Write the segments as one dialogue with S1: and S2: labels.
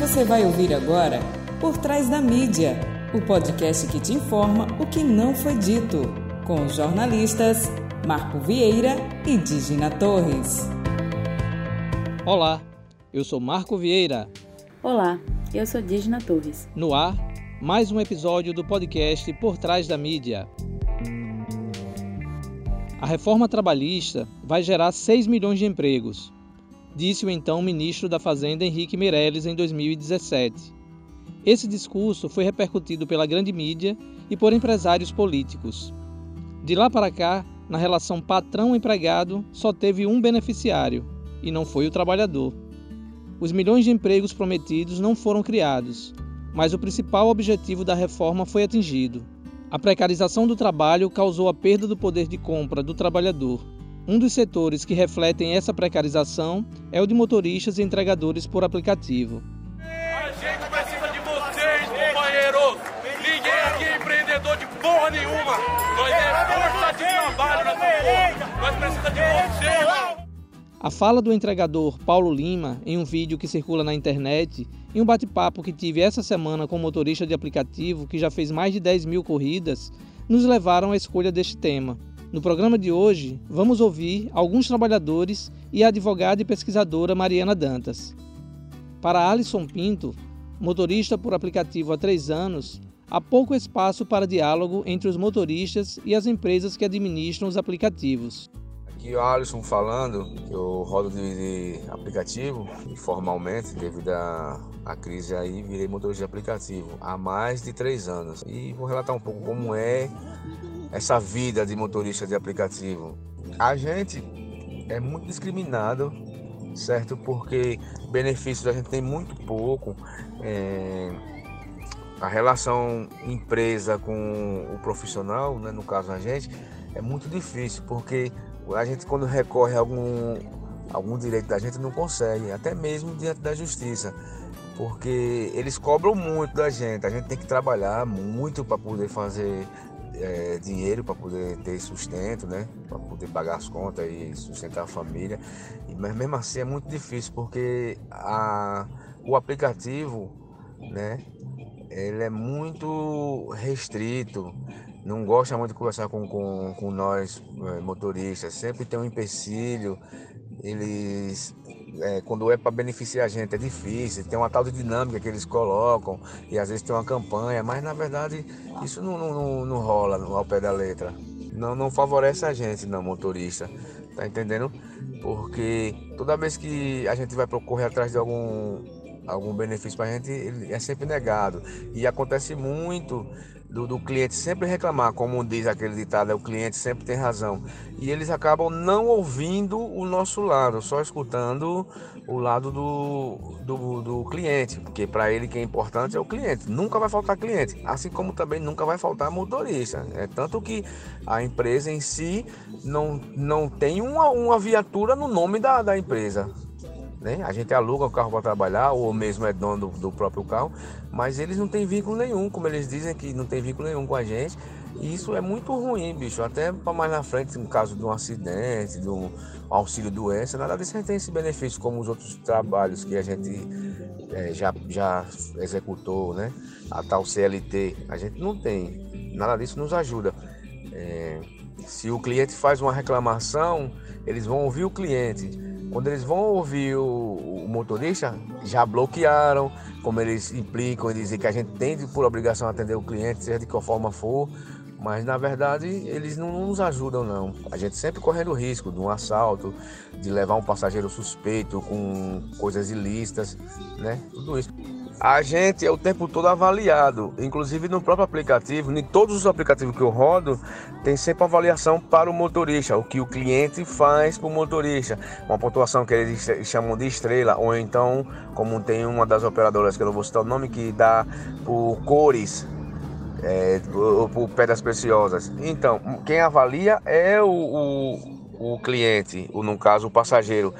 S1: Você vai ouvir agora Por Trás da Mídia, o podcast que te informa o que não foi dito, com os jornalistas Marco Vieira e Digina Torres.
S2: Olá, eu sou Marco Vieira.
S3: Olá, eu sou Digina Torres.
S2: No ar, mais um episódio do podcast Por Trás da Mídia. A reforma trabalhista vai gerar 6 milhões de empregos, disse o então ministro da Fazenda Henrique Meirelles em 2017. Esse discurso foi repercutido pela grande mídia e por empresários políticos. De lá para cá, na relação patrão-empregado, só teve um beneficiário, e não foi o trabalhador. Os milhões de empregos prometidos não foram criados, mas o principal objetivo da reforma foi atingido. A precarização do trabalho causou a perda do poder de compra do trabalhador um dos setores que refletem essa precarização é o de motoristas e entregadores por aplicativo.
S4: A gente precisa de vocês, companheiros! Ninguém aqui é empreendedor de porra nenhuma! Nós é força de trabalho nessa porra! Nós precisamos de vocês,
S2: A fala do entregador Paulo Lima, em um vídeo que circula na internet, em um bate-papo que tive essa semana com um motorista de aplicativo que já fez mais de 10 mil corridas, nos levaram à escolha deste tema. No programa de hoje, vamos ouvir alguns trabalhadores e a advogada e pesquisadora Mariana Dantas. Para Alisson Pinto, motorista por aplicativo há três anos, há pouco espaço para diálogo entre os motoristas e as empresas que administram os aplicativos.
S5: Aqui o Alisson falando, que eu rodo de, de aplicativo informalmente, devido à, à crise aí, virei motorista de aplicativo há mais de três anos. E vou relatar um pouco como é essa vida de motorista de aplicativo. A gente é muito discriminado, certo? Porque benefícios a gente tem muito pouco. É... A relação empresa com o profissional, né, no caso a gente, é muito difícil, porque a gente quando recorre a algum, algum direito da gente não consegue, até mesmo diante da justiça porque eles cobram muito da gente. A gente tem que trabalhar muito para poder fazer é, dinheiro para poder ter sustento, né? Para poder pagar as contas e sustentar a família. Mas mesmo assim é muito difícil porque a, o aplicativo, né? Ele é muito restrito, não gosta muito de conversar com, com, com nós é, motoristas, sempre tem um empecilho, eles é, quando é para beneficiar a gente é difícil, tem uma tal de dinâmica que eles colocam e às vezes tem uma campanha, mas na verdade isso não, não, não rola ao pé da letra. Não, não favorece a gente, não, motorista. Tá entendendo? Porque toda vez que a gente vai procurar atrás de algum, algum benefício para a gente, ele é sempre negado. E acontece muito do, do, cliente sempre reclamar, como diz aquele ditado, é o cliente sempre tem razão. E eles acabam não ouvindo o nosso lado, só escutando o lado do, do, do cliente, porque para ele que é importante é o cliente. Nunca vai faltar cliente, assim como também nunca vai faltar motorista. É tanto que a empresa em si não, não tem uma, uma viatura no nome da, da empresa. Né? A gente aluga o carro para trabalhar, ou mesmo é dono do, do, próprio carro, mas eles não têm vínculo nenhum, como eles dizem que não tem vínculo nenhum com a gente. E isso é muito ruim, bicho. Até para mais na frente, no caso de um acidente, de um auxílio doença, nada disso a gente tem esse benefício como os outros trabalhos que a gente é, já, já executou, né? A tal CLT, a gente não tem. Nada disso nos ajuda. É, se o cliente faz uma reclamação, eles vão ouvir o cliente quando eles vão ouvir o, o motorista, já bloquearam, como eles implicam em dizer que a gente tem por obrigação atender o cliente, seja de qual forma for, mas na verdade eles não nos ajudam não. A gente sempre correndo o risco de um assalto, de levar um passageiro suspeito com coisas ilícitas, né? Tudo isso a gente é o tempo todo avaliado, inclusive no próprio aplicativo, em todos os aplicativos que eu rodo, tem sempre avaliação para o motorista, o que o cliente faz para o motorista, uma pontuação que eles chamam de estrela, ou então, como tem uma das operadoras que eu não vou citar o nome, que dá por cores, é, por, por pedras preciosas. Então, quem avalia é o, o, o cliente, ou no caso o passageiro.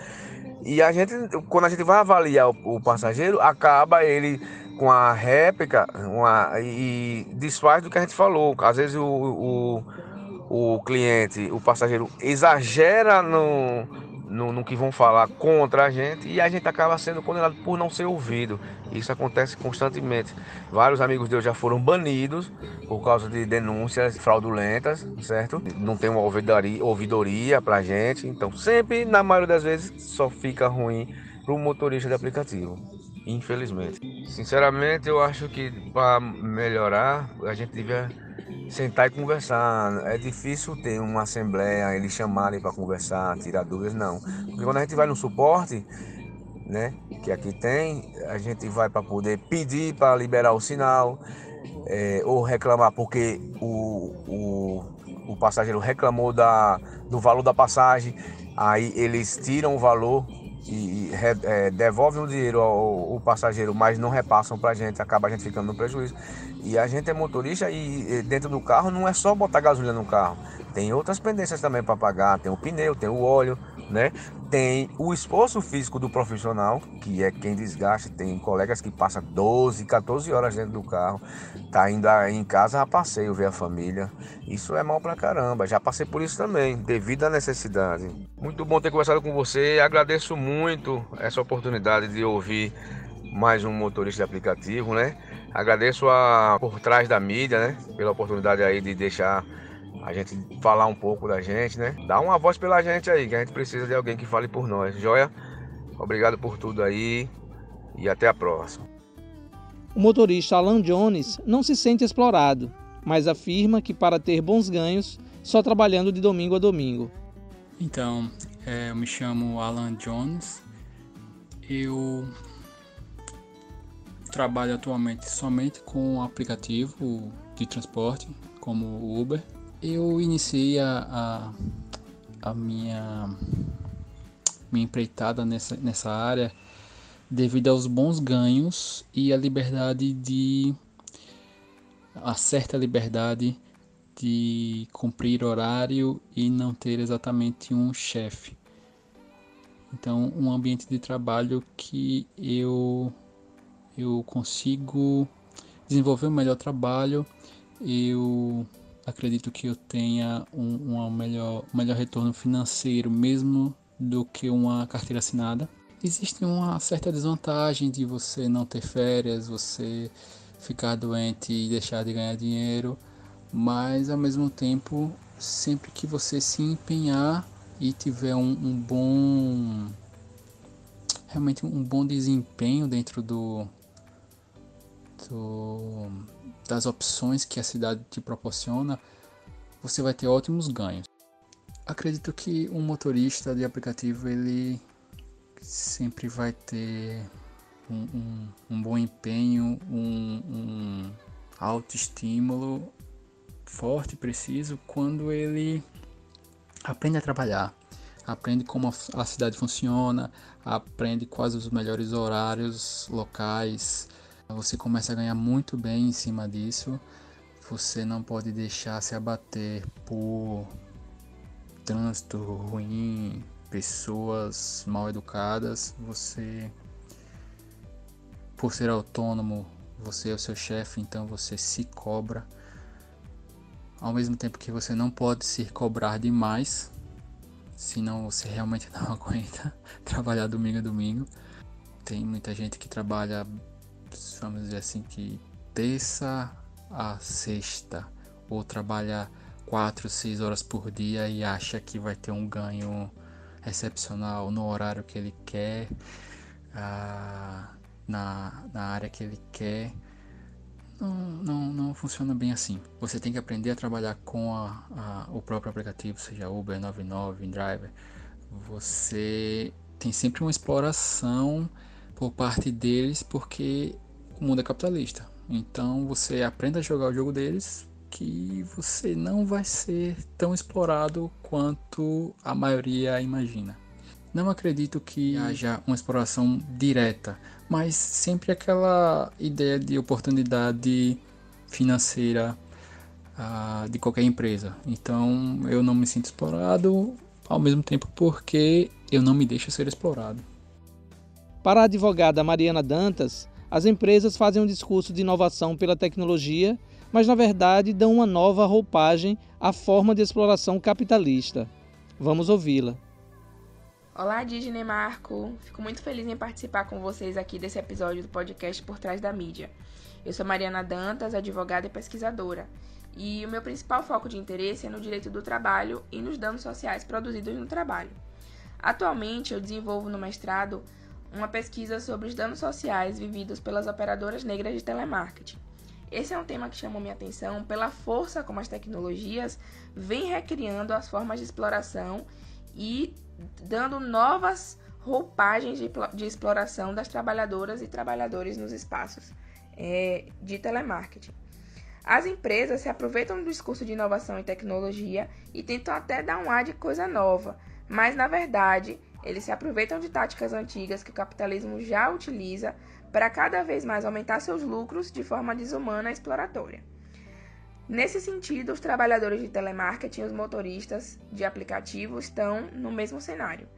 S5: E a gente, quando a gente vai avaliar o, o passageiro, acaba ele com a réplica uma, e desfaz do que a gente falou. Às vezes o, o, o cliente, o passageiro, exagera no, no, no, que vão falar contra a gente e a gente acaba sendo condenado por não ser ouvido. Isso acontece constantemente. Vários amigos deus já foram banidos por causa de denúncias fraudulentas, certo? Não tem uma ouvidoria, ouvidoria pra gente, então sempre, na maioria das vezes, só fica ruim para o motorista de aplicativo. Infelizmente. Sinceramente, eu acho que para melhorar, a gente devia sentar e conversar. É difícil ter uma assembleia, eles chamarem para conversar, tirar dúvidas, não. Porque quando a gente vai no suporte, né, que aqui tem, a gente vai para poder pedir para liberar o sinal, é, ou reclamar porque o, o, o passageiro reclamou da, do valor da passagem, aí eles tiram o valor e é, devolvem o dinheiro ao, ao, passageiro, mas não repassam para a gente, acaba a gente ficando no prejuízo. E a gente é motorista e dentro do carro não é só botar gasolina no carro, tem outras pendências também para pagar, tem o pneu, tem o óleo, né? Tem o esforço físico do profissional, que é quem desgasta. Tem colegas que passam 12, 14 horas dentro do carro, tá indo em casa a passeio, ver a família. Isso é mal pra caramba. Já passei por isso também, devido à necessidade. Muito bom ter conversado com você. Agradeço muito essa oportunidade de ouvir mais um motorista de aplicativo, né? Agradeço a por trás da mídia, né? Pela oportunidade aí de deixar a gente falar um pouco da gente, né? Dá uma voz pela gente aí, que a gente precisa de alguém que fale por nós. Joia? Obrigado por tudo aí e até a próxima.
S2: O motorista Alan Jones não se sente explorado, mas afirma que para ter bons ganhos, só trabalhando de domingo a domingo.
S6: Então, é, eu me chamo Alan Jones. Eu trabalho atualmente somente com um aplicativo de transporte, como o Uber. Eu iniciei a, a, a minha, minha empreitada nessa, nessa área devido aos bons ganhos e a liberdade de. a certa liberdade de cumprir horário e não ter exatamente um chefe. Então, um ambiente de trabalho que eu eu consigo desenvolver um melhor trabalho, eu acredito que eu tenha um, um melhor, melhor retorno financeiro, mesmo do que uma carteira assinada. Existe uma certa desvantagem de você não ter férias, você ficar doente e deixar de ganhar dinheiro, mas ao mesmo tempo, sempre que você se empenhar e tiver um, um bom realmente um bom desempenho dentro do, do das opções que a cidade te proporciona, você vai ter ótimos ganhos. Acredito que um motorista de aplicativo ele sempre vai ter um, um, um bom empenho, um, um alto estímulo forte, preciso, quando ele aprende a trabalhar, aprende como a cidade funciona, aprende quais os melhores horários locais, você começa a ganhar muito bem em cima disso. Você não pode deixar se abater por trânsito ruim, pessoas mal educadas. Você, por ser autônomo, você é o seu chefe, então você se cobra. Ao mesmo tempo que você não pode se cobrar demais, senão você realmente não aguenta trabalhar domingo a domingo. Tem muita gente que trabalha vamos dizer assim, que terça a sexta, ou trabalha 4, 6 horas por dia e acha que vai ter um ganho excepcional no horário que ele quer, ah, na, na área que ele quer. Não, não, não funciona bem assim. Você tem que aprender a trabalhar com a, a, o próprio aplicativo, seja Uber, 99, Driver. Você tem sempre uma exploração por parte deles, porque o mundo é capitalista. Então você aprenda a jogar o jogo deles que você não vai ser tão explorado quanto a maioria imagina. Não acredito que haja uma exploração direta, mas sempre aquela ideia de oportunidade financeira uh, de qualquer empresa. Então eu não me sinto explorado, ao mesmo tempo porque eu não me deixo ser explorado.
S2: Para a advogada Mariana Dantas, as empresas fazem um discurso de inovação pela tecnologia, mas na verdade dão uma nova roupagem à forma de exploração capitalista. Vamos ouvi-la.
S7: Olá, Disney Marco! Fico muito feliz em participar com vocês aqui desse episódio do podcast Por Trás da Mídia. Eu sou Mariana Dantas, advogada e pesquisadora, e o meu principal foco de interesse é no direito do trabalho e nos danos sociais produzidos no trabalho. Atualmente, eu desenvolvo no mestrado uma pesquisa sobre os danos sociais vividos pelas operadoras negras de telemarketing. Esse é um tema que chamou minha atenção pela força como as tecnologias vêm recriando as formas de exploração e dando novas roupagens de, de exploração das trabalhadoras e trabalhadores nos espaços é, de telemarketing. As empresas se aproveitam do discurso de inovação e tecnologia e tentam até dar um ar de coisa nova, mas na verdade eles se aproveitam de táticas antigas que o capitalismo já utiliza para cada vez mais aumentar seus lucros de forma desumana e exploratória. Nesse sentido, os trabalhadores de telemarketing e os motoristas de aplicativo estão no mesmo cenário.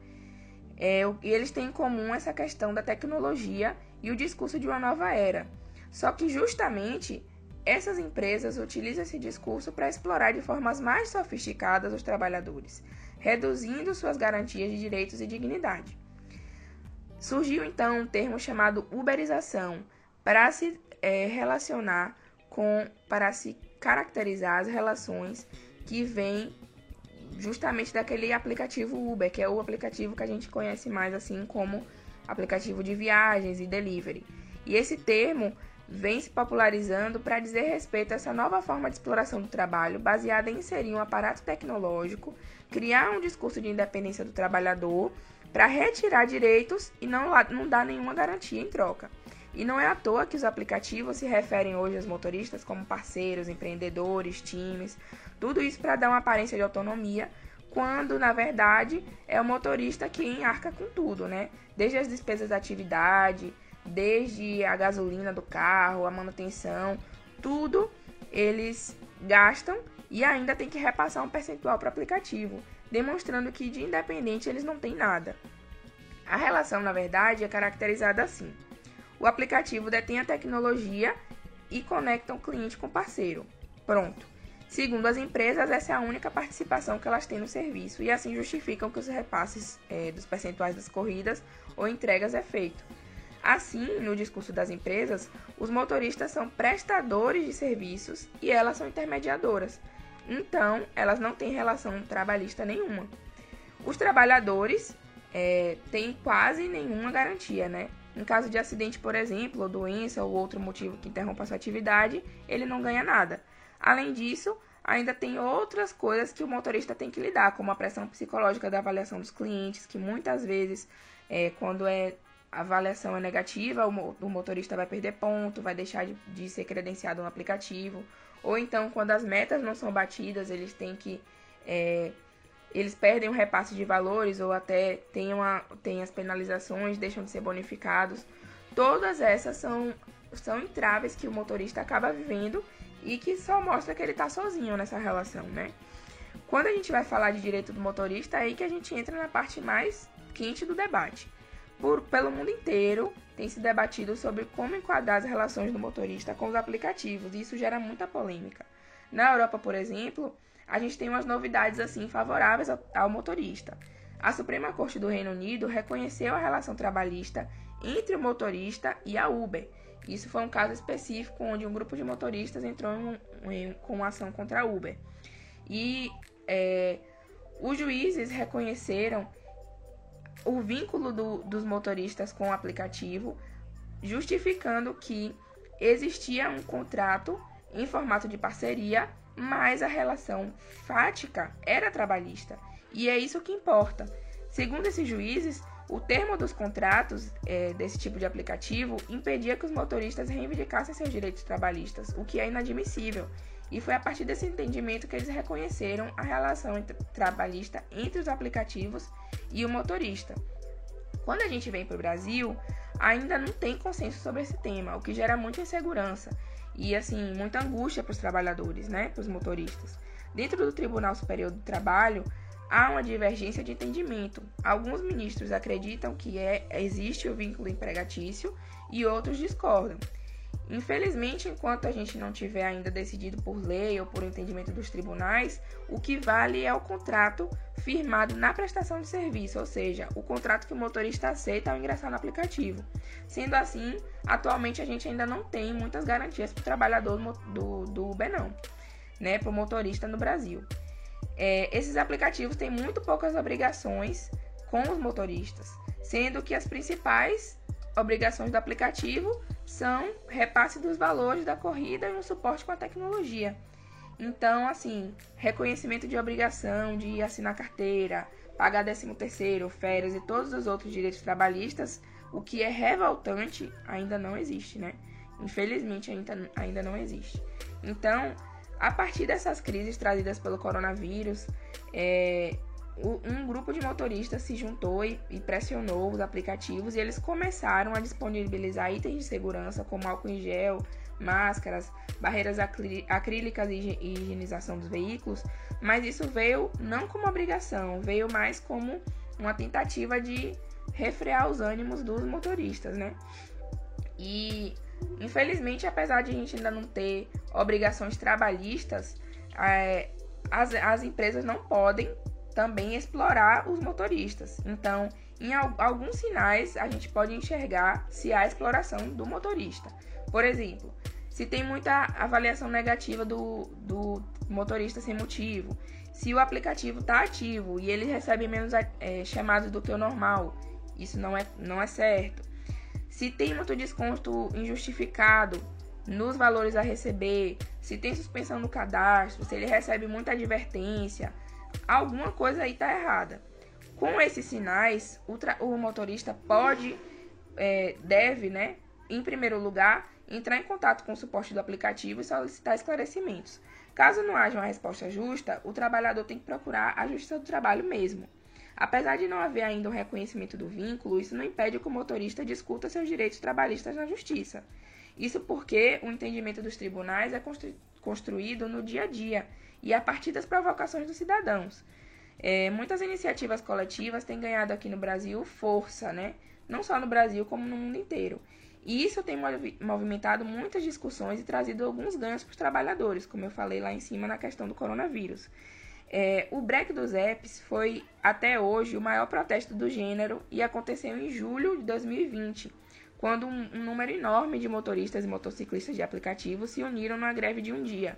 S7: É, e eles têm em comum essa questão da tecnologia e o discurso de uma nova era. Só que justamente essas empresas utilizam esse discurso para explorar de formas mais sofisticadas os trabalhadores, reduzindo suas garantias de direitos e dignidade. Surgiu então um termo chamado uberização para se é, relacionar com, para se caracterizar as relações que vêm justamente daquele aplicativo Uber, que é o aplicativo que a gente conhece mais assim como aplicativo de viagens e delivery. E esse termo vem se popularizando para dizer respeito a essa nova forma de exploração do trabalho, baseada em inserir um aparato tecnológico, criar um discurso de independência do trabalhador para retirar direitos e não, não dar nenhuma garantia em troca. E não é à toa que os aplicativos se referem hoje aos motoristas como parceiros, empreendedores, times, tudo isso para dar uma aparência de autonomia, quando na verdade é o motorista quem arca com tudo, né? Desde as despesas da atividade, desde a gasolina do carro, a manutenção, tudo eles gastam e ainda tem que repassar um percentual para o aplicativo, demonstrando que de independente eles não têm nada. A relação, na verdade, é caracterizada assim. O aplicativo detém a tecnologia e conecta o cliente com o parceiro. Pronto. Segundo as empresas, essa é a única participação que elas têm no serviço e assim justificam que os repasses é, dos percentuais das corridas ou entregas é feito. Assim, no discurso das empresas, os motoristas são prestadores de serviços e elas são intermediadoras. Então, elas não têm relação trabalhista nenhuma. Os trabalhadores é, têm quase nenhuma garantia, né? Em caso de acidente, por exemplo, ou doença ou outro motivo que interrompa sua atividade, ele não ganha nada. Além disso, ainda tem outras coisas que o motorista tem que lidar, como a pressão psicológica da avaliação dos clientes, que muitas vezes, é, quando é, a avaliação é negativa, o, motorista vai perder ponto, vai deixar de, de ser credenciado no aplicativo. Ou então, quando as metas não são batidas, eles têm que é, eles perdem o repasse de valores ou até têm, uma, têm as penalizações, deixam de ser bonificados. Todas essas são, são entraves que o motorista acaba vivendo e que só mostra que ele está sozinho nessa relação, né? Quando a gente vai falar de direito do motorista, é aí que a gente entra na parte mais quente do debate. Por, pelo mundo inteiro tem se debatido sobre como enquadrar as relações do motorista com os aplicativos, e isso gera muita polêmica. Na Europa, por exemplo, a gente tem umas novidades assim favoráveis ao motorista. A Suprema Corte do Reino Unido reconheceu a relação trabalhista entre o motorista e a Uber. Isso foi um caso específico onde um grupo de motoristas entrou em, em, com uma ação contra a Uber. E é, os juízes reconheceram o vínculo do, dos motoristas com o aplicativo, justificando que existia um contrato em formato de parceria mas a relação fática era trabalhista. E é isso que importa. Segundo esses juízes, o termo dos contratos é, desse tipo de aplicativo impedia que os motoristas reivindicassem seus direitos trabalhistas, o que é inadmissível. E foi a partir desse entendimento que eles reconheceram a relação entre, trabalhista entre os aplicativos e o motorista. Quando a gente vem para o Brasil, ainda não tem consenso sobre esse tema, o que gera muita insegurança e assim muita angústia para os trabalhadores, né, para os motoristas. Dentro do Tribunal Superior do Trabalho há uma divergência de entendimento. Alguns ministros acreditam que é, existe o vínculo empregatício e outros discordam. Infelizmente, enquanto a gente não tiver ainda decidido por lei ou por entendimento dos tribunais, o que vale é o contrato firmado na prestação de serviço, ou seja, o contrato que o motorista aceita ao ingressar no aplicativo. Sendo assim, atualmente a gente ainda não tem muitas garantias para o trabalhador do, do Uber, não, né, para o motorista no Brasil. É, esses aplicativos têm muito poucas obrigações com os motoristas, sendo que as principais obrigações do aplicativo são repasse dos valores da corrida e um suporte com a tecnologia. Então, assim, reconhecimento de obrigação de assinar carteira, pagar 13 terceiro, férias e todos os outros direitos trabalhistas, o que é revoltante ainda não existe, né? Infelizmente ainda, ainda não existe. Então, a partir dessas crises trazidas pelo coronavírus, é, um grupo de motoristas se juntou e, pressionou os aplicativos e eles começaram a disponibilizar itens de segurança como álcool em gel, máscaras, barreiras acrílicas e higienização dos veículos, mas isso veio não como obrigação, veio mais como uma tentativa de refrear os ânimos dos motoristas, né? E infelizmente, apesar de a gente ainda não ter obrigações trabalhistas, é, as, as empresas não podem também explorar os motoristas. Então, em alguns sinais, a gente pode enxergar se há exploração do motorista. Por exemplo, se tem muita avaliação negativa do, do motorista sem motivo, se o aplicativo está ativo e ele recebe menos é, chamados do que o normal, isso não é, não é certo. Se tem muito desconto injustificado nos valores a receber, se tem suspensão no cadastro, se ele recebe muita advertência, alguma coisa aí está errada. Com esses sinais, o, o motorista pode, é, deve, né, em primeiro lugar, entrar em contato com o suporte do aplicativo e solicitar esclarecimentos. Caso não haja uma resposta justa, o trabalhador tem que procurar a justiça do trabalho mesmo. Apesar de não haver ainda um reconhecimento do vínculo, isso não impede que o motorista discuta seus direitos trabalhistas na justiça. Isso porque o entendimento dos tribunais é constru construído no dia a dia e a partir das provocações dos cidadãos. É, muitas iniciativas coletivas têm ganhado aqui no Brasil força, né? Não só no Brasil, como no mundo inteiro. E isso tem movimentado muitas discussões e trazido alguns ganhos para os trabalhadores, como eu falei lá em cima na questão do coronavírus. É, o break dos apps foi até hoje o maior protesto do gênero e aconteceu em julho de 2020, quando um, um número enorme de motoristas e motociclistas de aplicativos se uniram numa greve de um dia.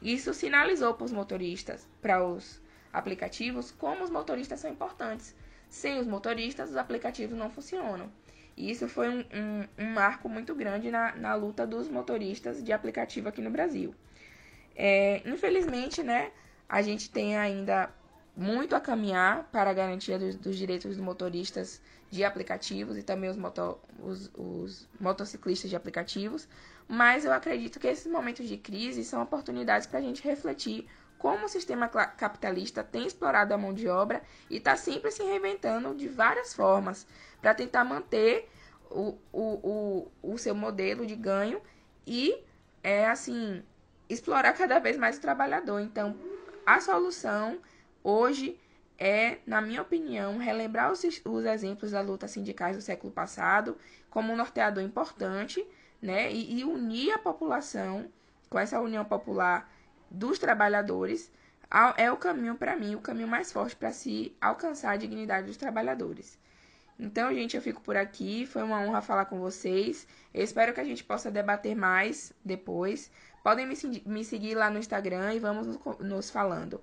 S7: Isso sinalizou para os motoristas, para os aplicativos, como os motoristas são importantes. Sem os motoristas, os aplicativos não funcionam. E isso foi um, um, um marco muito grande na, na luta dos motoristas de aplicativo aqui no Brasil. É, infelizmente, né, a gente tem ainda muito a caminhar para a garantia dos, dos direitos dos motoristas de aplicativos e também os, moto, os, os motociclistas de aplicativos, mas eu acredito que esses momentos de crise são oportunidades para a gente refletir como o sistema capitalista tem explorado a mão de obra e está sempre se reinventando de várias formas para tentar manter o, o, o, o seu modelo de ganho e, é assim, explorar cada vez mais o trabalhador. Então, a solução hoje é, na minha opinião, relembrar os, os exemplos da luta sindicais do século passado como um norteador importante né? E, e unir a população com essa união popular dos trabalhadores é o caminho para mim, o caminho mais forte para se alcançar a dignidade dos trabalhadores. Então, gente, eu fico por aqui. Foi uma honra falar com vocês. Eu espero que a gente possa debater mais depois. Podem me, me seguir lá no Instagram e vamos nos, nos falando.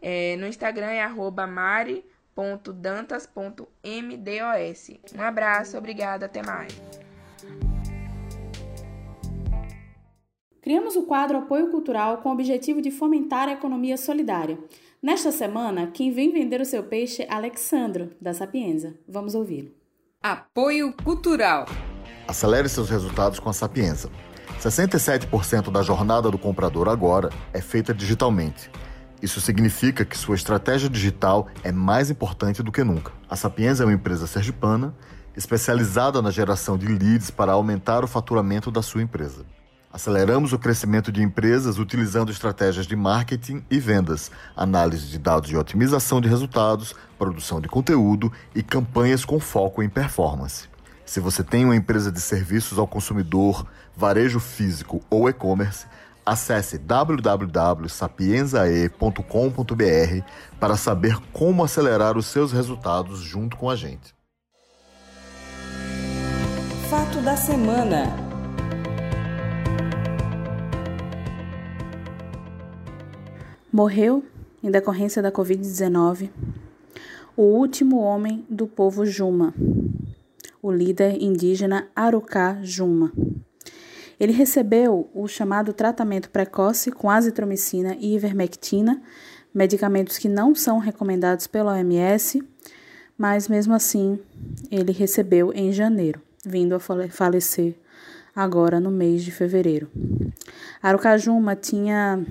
S7: É, no Instagram é mari.dantas.mdos. Um abraço, obrigada, até mais.
S3: Criamos o quadro Apoio Cultural com o objetivo de fomentar a economia solidária. Nesta semana, quem vem vender o seu peixe é Alexandro, da Sapienza. Vamos ouvi-lo.
S1: Apoio Cultural.
S8: Acelere seus resultados com a Sapienza. 67% da jornada do comprador agora é feita digitalmente. Isso significa que sua estratégia digital é mais importante do que nunca. A Sapienza é uma empresa sergipana especializada na geração de leads para aumentar o faturamento da sua empresa. Aceleramos o crescimento de empresas utilizando estratégias de marketing e vendas, análise de dados de otimização de resultados, produção de conteúdo e campanhas com foco em performance. Se você tem uma empresa de serviços ao consumidor, varejo físico ou e-commerce, acesse www.sapienzae.com.br para saber como acelerar os seus resultados junto com a gente.
S1: Fato da semana.
S3: Morreu, em decorrência da Covid-19, o último homem do povo Juma, o líder indígena Arucá Juma. Ele recebeu o chamado tratamento precoce com azitromicina e ivermectina, medicamentos que não são recomendados pela OMS, mas mesmo assim ele recebeu em janeiro, vindo a falecer agora no mês de fevereiro. Arucajuma tinha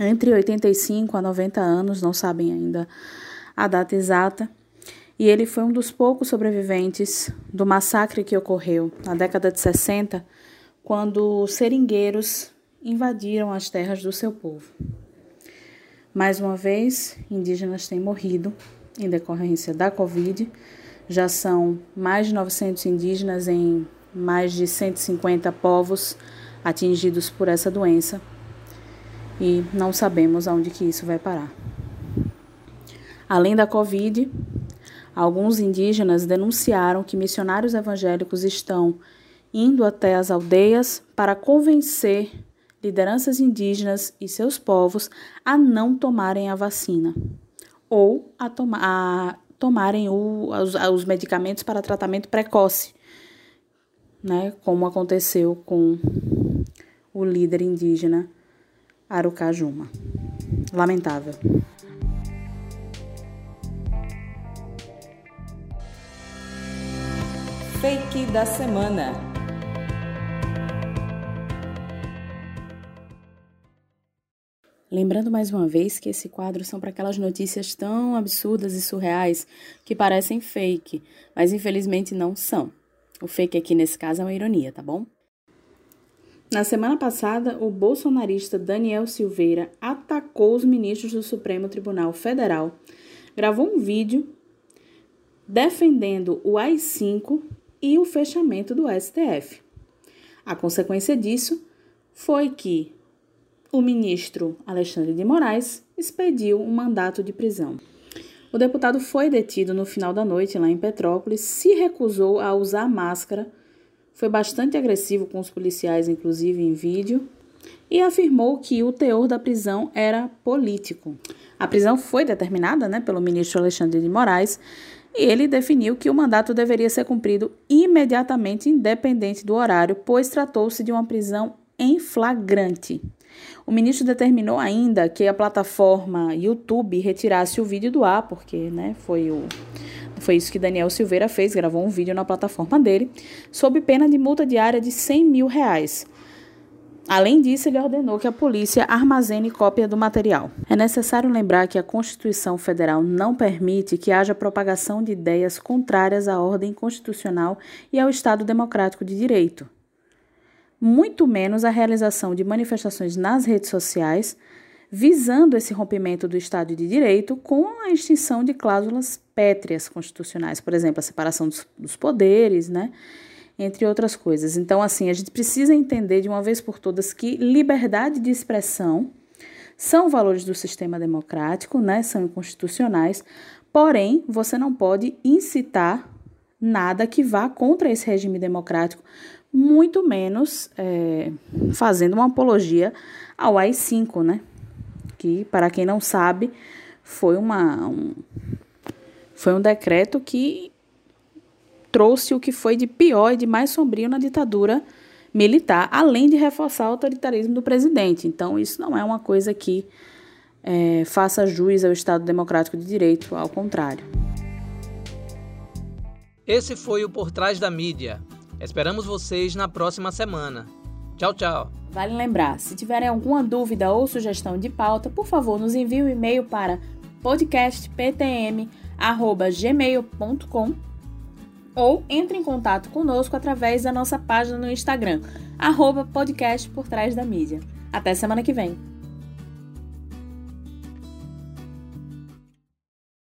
S3: entre 85 a 90 anos, não sabem ainda a data exata, e ele foi um dos poucos sobreviventes do massacre que ocorreu na década de 60, quando os seringueiros invadiram as terras do seu povo. Mais uma vez, indígenas têm morrido em decorrência da Covid. Já são mais de 900 indígenas em mais de 150 povos atingidos por essa doença e não sabemos aonde que isso vai parar. Além da Covid, alguns indígenas denunciaram que missionários evangélicos estão indo até as aldeias para convencer lideranças indígenas e seus povos a não tomarem a vacina ou a, toma a tomarem o, os, os medicamentos para tratamento precoce, né, como aconteceu com o líder indígena Arucajuma. Lamentável.
S1: Fake da semana.
S3: Lembrando mais uma vez que esse quadro são para aquelas notícias tão absurdas e surreais que parecem fake, mas infelizmente não são. O fake aqui nesse caso é uma ironia, tá bom? Na semana passada, o bolsonarista Daniel Silveira atacou os ministros do Supremo Tribunal Federal, gravou um vídeo defendendo o AI-5 e o fechamento do STF. A consequência disso foi que o ministro Alexandre de Moraes expediu um mandato de prisão. O deputado foi detido no final da noite lá em Petrópolis, se recusou a usar máscara, foi bastante agressivo com os policiais, inclusive em vídeo, e afirmou que o teor da prisão era político. A prisão foi determinada né, pelo ministro Alexandre de Moraes e ele definiu que o mandato deveria ser cumprido imediatamente, independente do horário, pois tratou-se de uma prisão em flagrante. O ministro determinou ainda que a plataforma YouTube retirasse o vídeo do ar, porque né, foi, o, foi isso que Daniel Silveira fez, gravou um vídeo na plataforma dele, sob pena de multa diária de 100 mil reais. Além disso, ele ordenou que a polícia armazene cópia do material. É necessário lembrar que a Constituição Federal não permite que haja propagação de ideias contrárias à ordem constitucional e ao Estado democrático de direito. Muito menos a realização de manifestações nas redes sociais visando esse rompimento do Estado de Direito com a extinção de cláusulas pétreas constitucionais, por exemplo, a separação dos, dos poderes, né? entre outras coisas. Então, assim, a gente precisa entender de uma vez por todas que liberdade de expressão são valores do sistema democrático, né? São inconstitucionais. Porém, você não pode incitar nada que vá contra esse regime democrático, muito menos é, fazendo uma apologia ao AI-5, né? Que, para quem não sabe, foi, uma, um, foi um decreto que trouxe o que foi de pior e de mais sombrio na ditadura militar, além de reforçar o autoritarismo do presidente. Então, isso não é uma coisa que é, faça juiz ao Estado Democrático de Direito, ao contrário.
S2: Esse foi o Por Trás da Mídia. Esperamos vocês na próxima semana. Tchau, tchau.
S3: Vale lembrar, se tiverem alguma dúvida ou sugestão de pauta, por favor, nos envie um e-mail para podcastptm@gmail.com ou entre em contato conosco através da nossa página no Instagram, arroba podcast por trás da mídia. Até semana que vem!